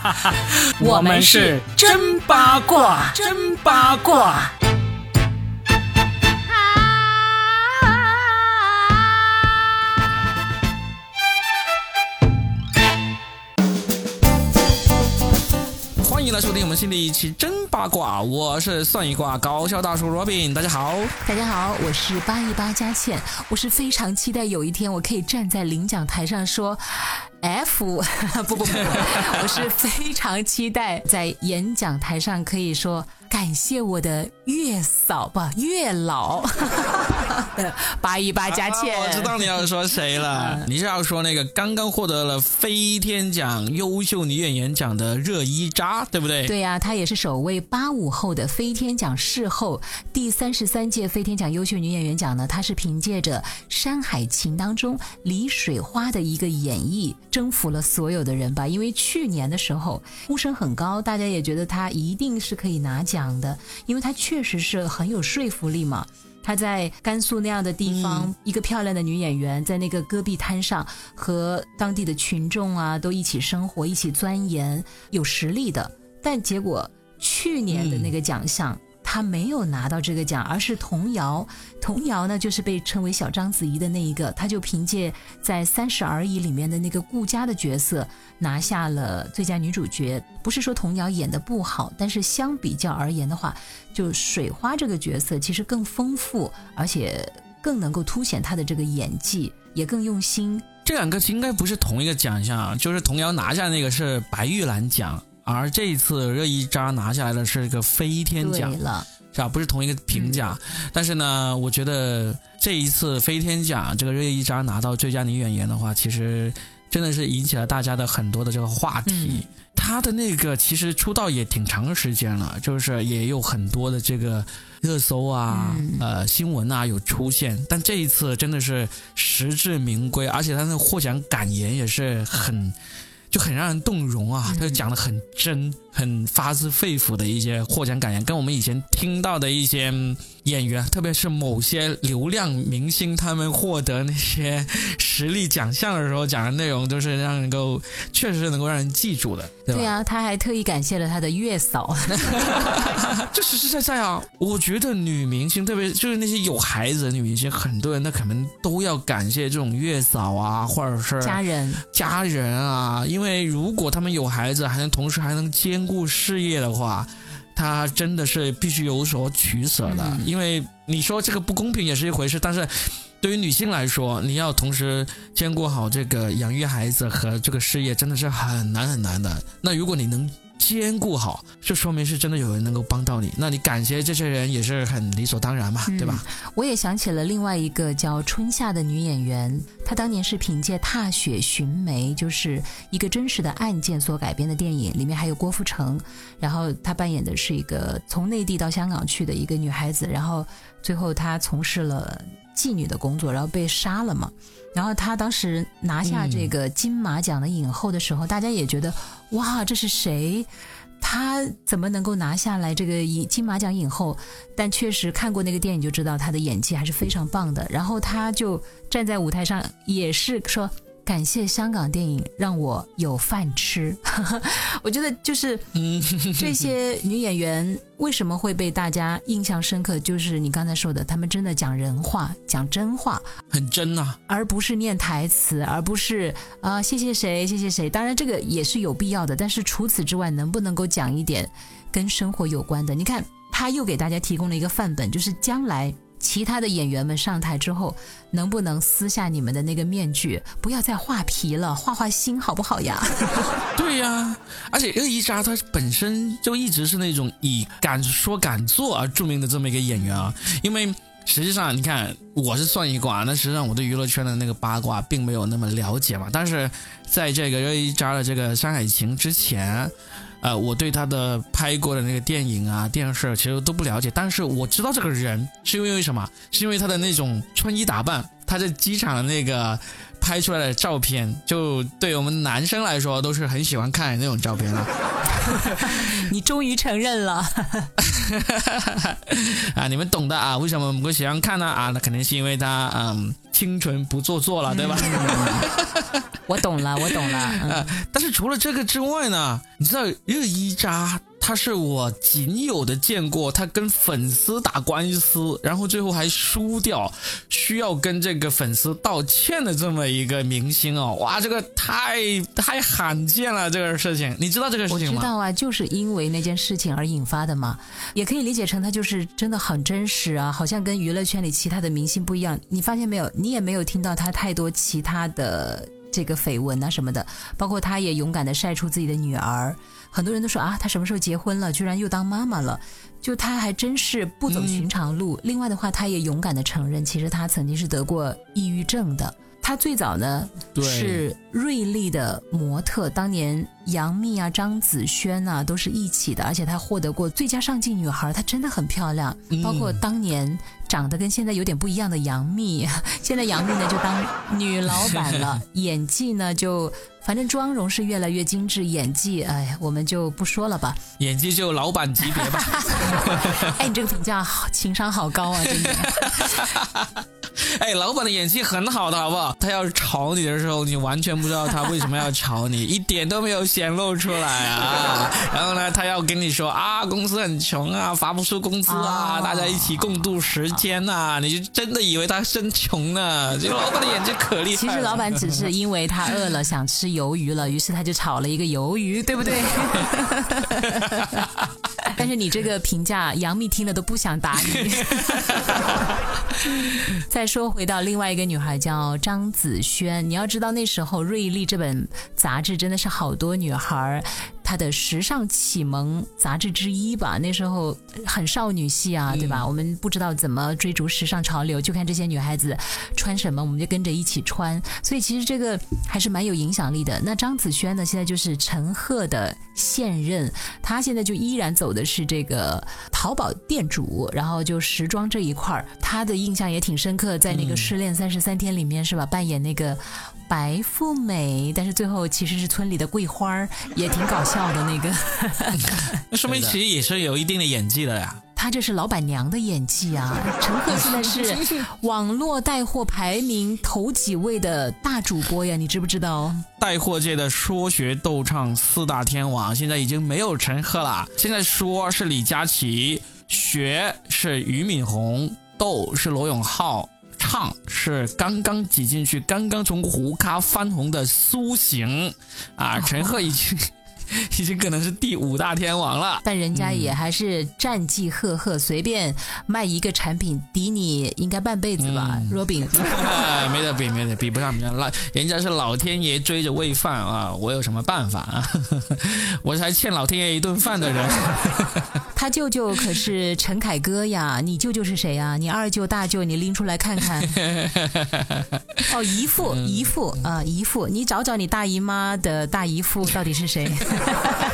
我们是真八卦，真八卦。迎来收听我们新的一期真八卦，我是算一卦搞笑大叔 Robin，大家好。大家好，我是八一八佳倩，我是非常期待有一天我可以站在领奖台上说 F，不不不，我是非常期待在演讲台上可以说感谢我的月嫂吧，月老，八一八佳倩、啊我知道你要说谁了，你是要说那个刚刚获得了飞天奖优秀女演员奖的热依扎，对不对？对呀、她也是首位八五后的飞天奖视后。第三十三届飞天奖优秀女演员奖呢，她是凭借着《山海情》当中李水花的一个演绎，征服了所有的人吧。因为去年的时候呼声很高，大家也觉得她一定是可以拿奖的，因为她确实是很有说服力嘛。她在甘肃那样的地方，一个漂亮的女演员，在那个戈壁滩上和当地的群众啊都一起生活，一起钻研，有实力的。但结果去年的那个奖项。她没有拿到这个奖，而是童谣。童谣呢，就是被称为小章子怡的那一个，她就凭借在《三十而已》里面的那个顾佳的角色拿下了最佳女主角。不是说童谣演的不好，但是相比较而言的话，就水花这个角色其实更丰富，而且更能够凸显她的这个演技，也更用心。这两个应该不是同一个奖项，就是童谣拿下那个是白玉兰奖，而这一次热依扎拿下来的是一个飞天奖，了，是吧？不是同一个评价。但是呢，我觉得这一次飞天奖这个热依扎拿到最佳女演员的话，其实真的是引起了大家的很多的这个话题。她的那个其实出道也挺长时间了，就是也有很多的这个热搜啊、呃新闻啊有出现，但这一次真的是实至名归，而且她的获奖感言也是很。就很让人动容啊！他就讲的很真、很发自肺腑的一些获奖感言，跟我们以前听到的一些嗯演员，特别是某些流量明星，他们获得那些实力奖项的时候讲的内容，都是让人够确实是能够让人记住的，对吧？对啊，他还特意感谢了他的月嫂。这实实在在啊！我觉得女明星，特别就是那些有孩子的女明星，很多人那可能都要感谢这种月嫂啊，或者是家人，家人啊，因为如果他们有孩子，还能同时还能兼顾事业的话，他真的是必须有所取舍的。因为你说这个不公平也是一回事，但是对于女性来说，你要同时兼顾好这个养育孩子和这个事业，真的是很难很难的。那如果你能兼顾好，就说明是真的有人能够帮到你，那你感谢这些人也是很理所当然嘛，对吧？我也想起了另外一个叫春夏的女演员，她当年是凭借《踏雪寻梅》，就是一个真实的案件所改编的电影，里面还有郭富城，然后她扮演的是一个从内地到香港去的一个女孩子，然后最后她从事了妓女的工作，然后被杀了嘛。然后她当时拿下这个金马奖的影后的时候，大家也觉得哇，这是谁？她怎么能够拿下来这个影金马奖影后？但确实看过那个电影就知道她的演技还是非常棒的。然后她就站在舞台上，也是说感谢香港电影让我有饭吃。我觉得就是 这些女演员为什么会被大家印象深刻，就是你刚才说的，她们真的讲人话，讲真话，很真呐、而不是念台词，而不是啊、谢谢谁谢谢谁。当然这个也是有必要的，但是除此之外，能不能够讲一点跟生活有关的？你看，他又给大家提供了一个范本，就是将来。其他的演员们上台之后，能不能撕下你们的那个面具，不要再画皮了，画画心好不好呀？对呀、而且热依扎她本身就一直是那种以敢说敢做而著名的这么一个演员啊。因为实际上，你看我是算一卦，那实际上我对娱乐圈的那个八卦并没有那么了解嘛。但是在这个热依扎的这个《山海情》之前，呃，我对他的拍过的那个电影啊、电视其实都不了解。但是我知道这个人是因为什么？是因为他的那种穿衣打扮，他在机场的那个。拍出来的照片，就对我们男生来说都是很喜欢看那种照片了。你终于承认了。啊，你们懂的啊。为什么我们会喜欢看呢？啊，那肯定是因为他嗯清纯不做作了，对吧？我懂了，我懂了。啊，但是除了这个之外呢，你知道热依扎。他是我仅有的见过他跟粉丝打官司，然后最后还输掉，需要跟这个粉丝道歉的这么一个明星哦，哇，这个太太罕见了，这个事情，你知道这个事情吗？我知道啊，就是因为那件事情而引发的嘛，也可以理解成他就是真的很真实啊，好像跟娱乐圈里其他的明星不一样。你发现没有？你也没有听到他太多其他的这个绯闻啊什么的，包括他也勇敢的晒出自己的女儿。很多人都说啊，她什么时候结婚了？居然又当妈妈了，就她还真是不走寻常路。另外的话，她也勇敢的承认，其实她曾经是得过抑郁症的。她最早呢是瑞丽的模特，当年杨幂啊、张子萱啊都是一起的，而且她获得过最佳上镜女孩，她真的很漂亮。包括当年长得跟现在有点不一样的杨幂，现在杨幂呢就当女老板了，演技呢就。反正妆容是越来越精致，演技，哎，我们就不说了吧。演技就老板级别吧。哎，你这个评价好，情商好高啊，真的。哎，老板的演技很好的，好不好？他要是吵你的时候，你完全不知道他为什么要吵你，一点都没有显露出来啊。然后呢，他要跟你说啊，公司很穷啊，发不出工资啊，大家一起共度时间呐，你就真的以为他真穷呢？这老板的演技可厉害。其实老板只是因为他饿了，想吃鱿鱼了，于是他就炒了一个鱿鱼，对不对？但是你这个评价，杨幂听了都不想打你。再说回到另外一个女孩，叫张子萱。你要知道那时候《瑞丽》这本杂志真的是好多女孩。她的时尚启蒙杂志之一吧，那时候很少女系啊，对吧？我们不知道怎么追逐时尚潮流，就看这些女孩子穿什么，我们就跟着一起穿。所以其实这个还是蛮有影响力的。那张子萱呢，现在就是陈赫的现任，她现在就依然走的是这个淘宝店主，然后就时装这一块儿，她的印象也挺深刻，在那个《失恋三十三天》里面是吧，扮演那个。白富美，但是最后其实是村里的桂花儿，也挺搞笑的那个。那说明其实也是有一定的演技的呀。他这是老板娘的演技啊！陈赫现在是 网络带货排名头几位的大主播呀，你知不知道？带货界的说学逗唱四大天王，现在已经没有陈赫了。现在说是李佳琦，学是俞敏洪，逗是罗永浩。唱是刚刚挤进去，刚刚从胡咖翻红的苏醒啊！陈赫已经 已经可能是第五大天王了，但人家也还是战绩赫赫，随便卖一个产品抵你应该半辈子吧？若饼，没得比，没得比不上，比不上。老人家是老天爷追着喂饭啊！我有什么办法啊？我才欠老天爷一顿饭的人。他舅舅可是陈凯歌呀，你舅舅是谁呀？你二舅、大舅，你拎出来看看。哦，姨父，姨父啊，姨父，你找找你大姨妈的大姨父到底是谁？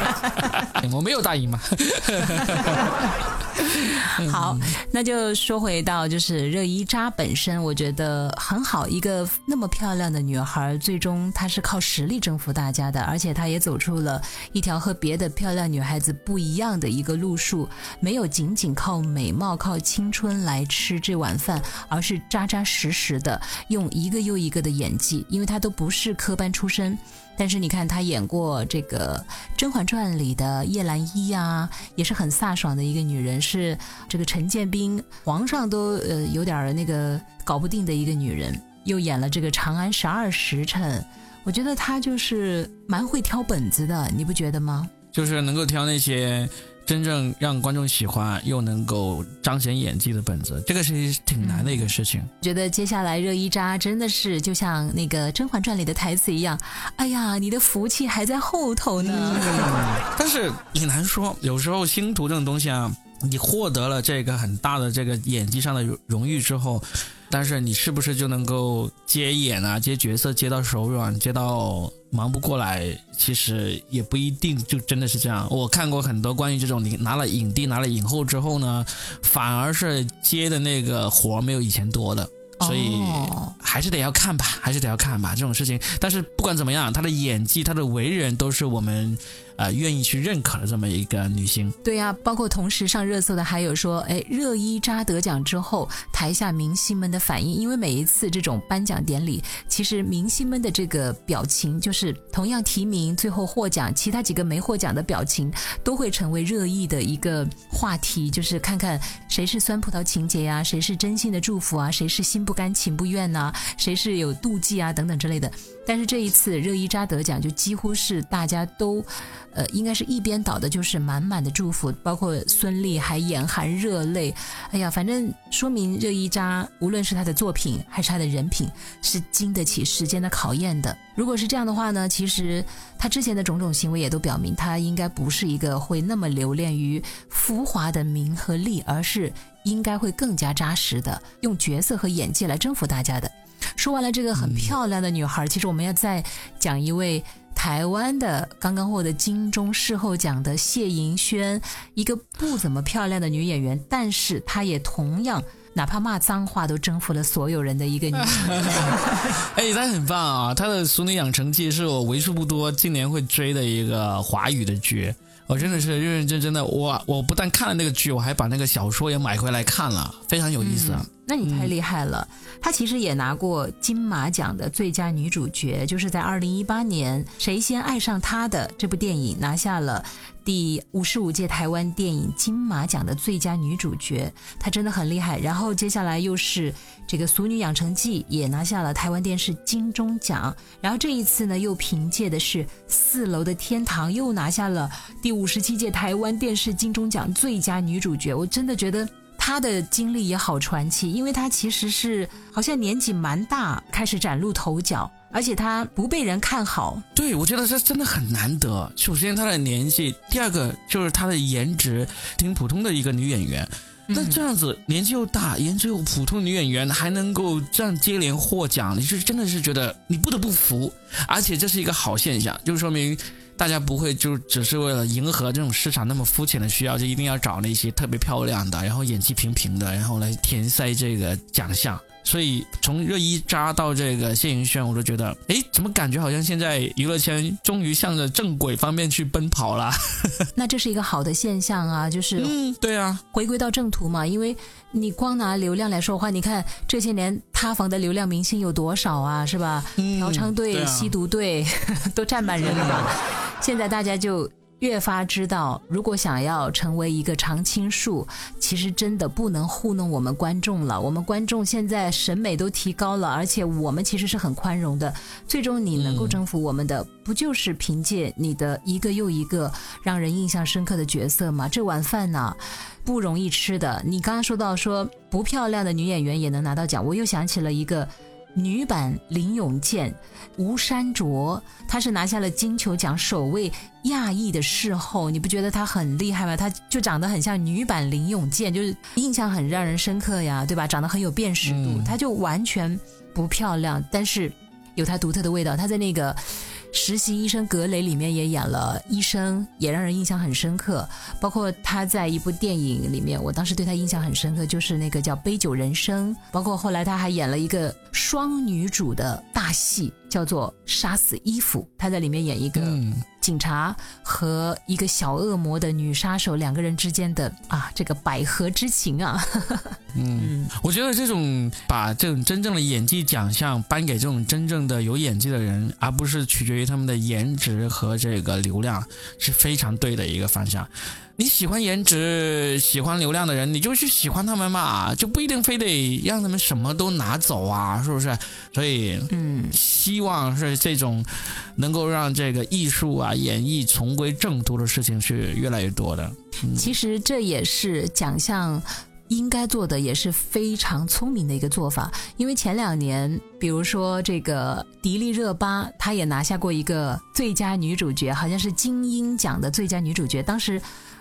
我没有大姨妈。好，那就说回到就是热依扎本身，我觉得很好。一个那么漂亮的女孩，最终她是靠实力征服大家的，而且她也走出了一条和别的漂亮女孩子不一样的一个路数，没有仅仅靠美貌、靠青春来吃这碗饭，而是扎扎实实的用一个又一个的演技，因为她都不是科班出身。但是你看，她演过这个《甄嬛传》里的叶澜依啊，也是很飒爽的一个女人，是这个陈建斌皇上都呃有点那个搞不定的一个女人。又演了这个《长安十二时辰》，我觉得她就是蛮会挑本子的，你不觉得吗？就是能够挑那些。真正让观众喜欢又能够彰显演技的本子，这个是挺难的一个事情。觉得接下来热依扎真的是就像那个《甄嬛传》里的台词一样，哎呀，你的福气还在后头呢。但是也难说，有时候星途这种东西啊，你获得了这个很大的这个演技上的荣誉之后。但是你是不是就能够接演啊、接角色接到手软、接到忙不过来？其实也不一定就真的是这样。我看过很多关于这种，你拿了影帝、拿了影后之后呢，反而是接的那个活没有以前多的。所以还是得要看吧，还是得要看吧这种事情。但是不管怎么样，他的演技、他的为人都是我们呃愿意去认可的这么一个女星。对呀、包括同时上热搜的还有说，哎，热依扎得奖之后，台下明星们的反应，因为每一次这种颁奖典礼，其实明星们的这个表情，就是同样提名最后获奖，其他几个没获奖的表情，都会成为热议的一个话题，就是看看谁是酸葡萄情节呀、谁是真心的祝福啊，谁是心不甘情不愿呐、谁是有妒忌啊等等之类的。但是这一次热依扎得奖，就几乎是大家都，呃，应该是一边倒的，就是满满的祝福，包括孙俪还眼含热泪。哎呀，反正说明热依扎无论是她的作品还是她的人品，是经得起时间的考验的。如果是这样的话呢，其实她之前的种种行为也都表明，她应该不是一个会那么留恋于浮华的名和利，而是应该会更加扎实的用角色和演技来征服大家的。说完了这个很漂亮的女孩，其实我们要再讲一位台湾的刚刚获得金钟视后奖的谢盈萱，一个不怎么漂亮的女演员，但是她也同样哪怕骂脏话都征服了所有人的一个女演员。哎，她很棒啊！她的《俗女养成记》是我为数不多今年会追的一个华语的剧。我真的是认认真真的，我我不但看了那个剧，我还把那个小说也买回来看了，非常有意思啊。那你太厉害了！她其实也拿过金马奖的最佳女主角，就是在二零一八年《谁先爱上他的》这部电影拿下了第五十五届台湾电影金马奖的最佳女主角，她真的很厉害。然后接下来又是这个《俗女养成记》也拿下了台湾电视金钟奖，然后这一次呢又凭借的是《四楼的天堂》又拿下了第五十七届台湾电视金钟奖最佳女主角。我真的觉得。她的经历也好传奇，因为她其实是好像年纪蛮大开始崭露头角，而且她不被人看好。对，我觉得这真的很难得。首先她的年纪，第二个就是她的颜值，挺普通的一个女演员。那这样子年纪又大，颜值又普通的女演员还能够这样接连获奖，你是真的是觉得你不得不服，而且这是一个好现象，就说明大家不会就只是为了迎合这种市场那么肤浅的需要，就一定要找那些特别漂亮的，然后演技平平的，然后来填塞这个奖项。所以从热依扎到这个谢盈萱，我都觉得，哎，怎么感觉好像现在娱乐圈终于向着正轨方面去奔跑了？那这是一个好的现象啊，就是嗯，对啊，回归到正途嘛。因为你光拿流量来说话，你看这些年塌房的流量明星有多少啊，是吧？嗯嫖娼队、啊吸毒队 都占满人了嘛。现在大家就越发知道，如果想要成为一个常青树，其实真的不能糊弄我们观众了。我们观众现在审美都提高了，而且我们其实是很宽容的。最终你能够征服我们的，不就是凭借你的一个又一个让人印象深刻的角色吗？这碗饭呢？不容易吃的。你刚刚说到说不漂亮的女演员也能拿到奖，我又想起了一个女版林永健，吴珊卓，她是拿下了金球奖首位亚裔的视后，你不觉得她很厉害吗？她就长得很像女版林永健，就是印象很让人深刻呀，对吧？长得很有辨识度，嗯她就完全不漂亮，但是有她独特的味道。她在那个。实习医生格雷里面也演了医生，也让人印象很深刻。包括他在一部电影里面，我当时对他印象很深刻，就是那个叫《杯酒人生》。包括后来他还演了一个双女主的大戏，叫做《杀死伊芙》，他在里面演一个，警察和一个小恶魔的女杀手两个人之间的啊这个百合之情啊。嗯，我觉得这种把这种真正的演技奖项颁给这种真正的有演技的人，而不是取决于他们的颜值和这个流量，是非常对的一个方向。你喜欢颜值、喜欢流量的人，你就去喜欢他们嘛，就不一定非得让他们什么都拿走啊，是不是？所以，嗯，希望是这种能够让这个艺术啊、演绎重归正途的事情是越来越多的。其实这也是奖项。应该做的也是非常聪明的一个做法，因为前两年，比如说这个迪丽热巴，她也拿下过一个最佳女主角，好像是金鹰奖的最佳女主角。当时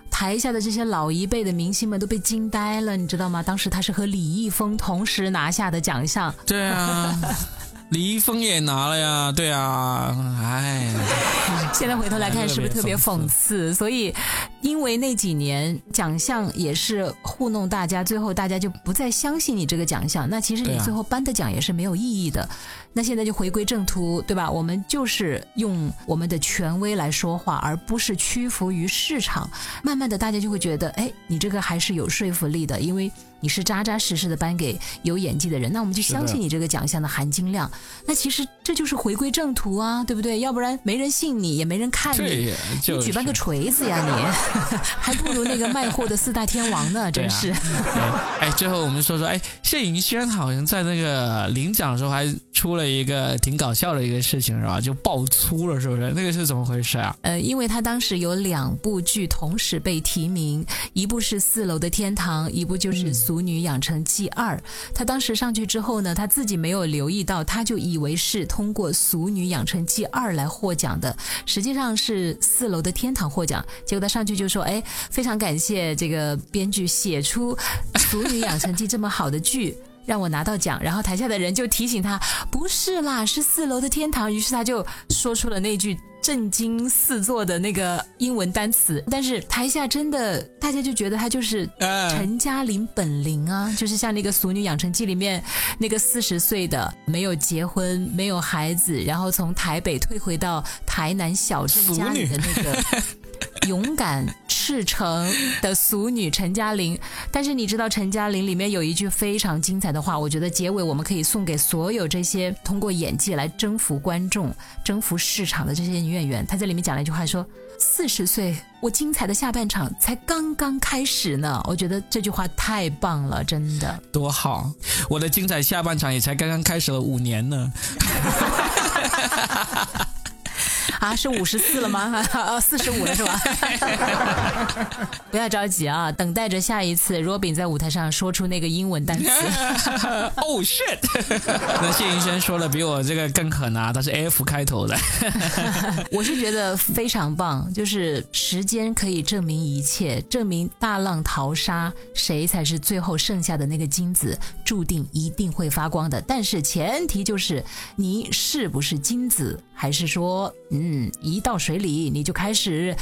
台下的这些老一辈的明星们都被惊呆了，你知道吗？当时她是和李易峰同时拿下的奖项，对啊，李易峰也拿了呀，对啊，哎，现在回头来看，是不是特别讽刺？所以，因为那几年奖项也是糊弄大家，最后大家就不再相信你这个奖项，那其实你最后颁的奖也是没有意义的。那现在就回归正途，对吧？我们就是用我们的权威来说话，而不是屈服于市场。慢慢的，大家就会觉得，哎，你这个还是有说服力的，因为。你是扎扎实实的颁给有演技的人，那我们就相信你这个奖项的含金量。那其实这就是回归正途啊，对不对？要不然没人信你，也没人看你，你举办个锤子呀，你 还不如那个卖货的四大天王呢，真是。哎，最后我们说说，哎，谢盈萱好像在那个领奖的时候还出了一个挺搞笑的一个事情，是吧？就爆粗了，是不是？那个是怎么回事啊？呃，因为他当时有两部剧同时被提名，一部是《四楼的天堂》，一部就是《俗女养成记二》，他当时上去之后呢，他自己没有留意到，他就以为是通过《俗女养成记二》来获奖的，实际上是《四楼的天堂》获奖。结果他上去就说：“哎，非常感谢这个编剧写出 《俗女养成记》这么好的剧，让我拿到奖。”然后台下的人就提醒他：“不是啦，是《四楼的天堂》。”于是他就说出了那句。震惊四座的那个英文单词，但是台下真的大家就觉得他就是陈嘉玲本灵啊，就是像那个《俗女养成记》里面那个四十岁的没有结婚、没有孩子，然后从台北退回到台南小镇家里的那个勇敢。赤诚的俗女陈嘉玲，但是你知道陈嘉玲里面有一句非常精彩的话，我觉得结尾我们可以送给所有这些通过演技来征服观众、征服市场的这些女演员。她在里面讲了一句话，说：“四十岁，我精彩的下半场才刚刚开始呢。”我觉得这句话太棒了，真的多好！我的精彩下半场也才刚刚开始了五年呢。啊，是五十四了吗？啊，四十五了是吧？不要着急啊，等待着下一次 Robin 在舞台上说出那个英文单词。Oh shit！那谢云生说的比我这个更狠啊，他是 F 开头的。我是觉得非常棒，就是时间可以证明一切，证明大浪淘沙，谁才是最后剩下的那个金子，注定一定会发光的。但是前提就是你是不是金子，还是说嗯。嗯，一到水里你就开始，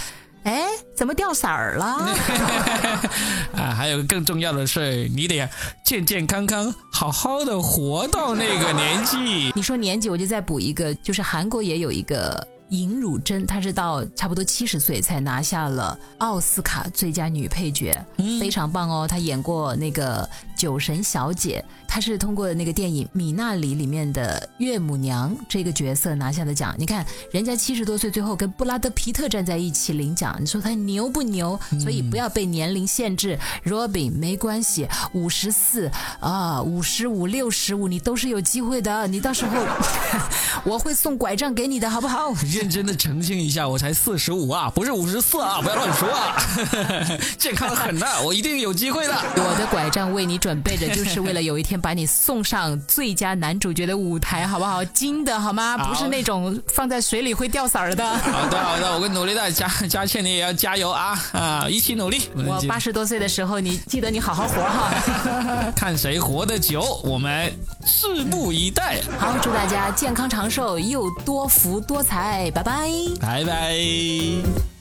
哎，怎么掉色儿了？啊，还有个更重要的是，你得健健康康、好好的活到那个年纪。你说年纪，我就再补一个，就是韩国也有一个。尹汝贞，她是到差不多七十岁才拿下了奥斯卡最佳女配角，非常棒哦。她演过那个《酒神小姐》，她是通过那个电影《米娜里》里面的岳母娘这个角色拿下的奖。你看，人家七十多岁，最后跟布拉德皮特站在一起领奖，你说他牛不牛？所以不要被年龄限制。Robin 没关系，五十四啊，五十五、六十五，你都是有机会的。你到时候 我会送拐杖给你的，好不好？认真的澄清一下，我才四十五啊，不是五十四啊，不要乱说啊，健康的很的，我一定有机会的。我的拐杖为你准备着，就是为了有一天把你送上最佳男主角的舞台，好不好？金的好吗？不是那种放在水里会掉色儿的。好的好的，我会努力的，佳佳倩你也要加油啊啊，一起努力。我八十多岁的时候，你记得你好好活哈。看谁活得久，我们拭目以待。好，祝大家健康长寿，又多福多财。拜拜，拜拜。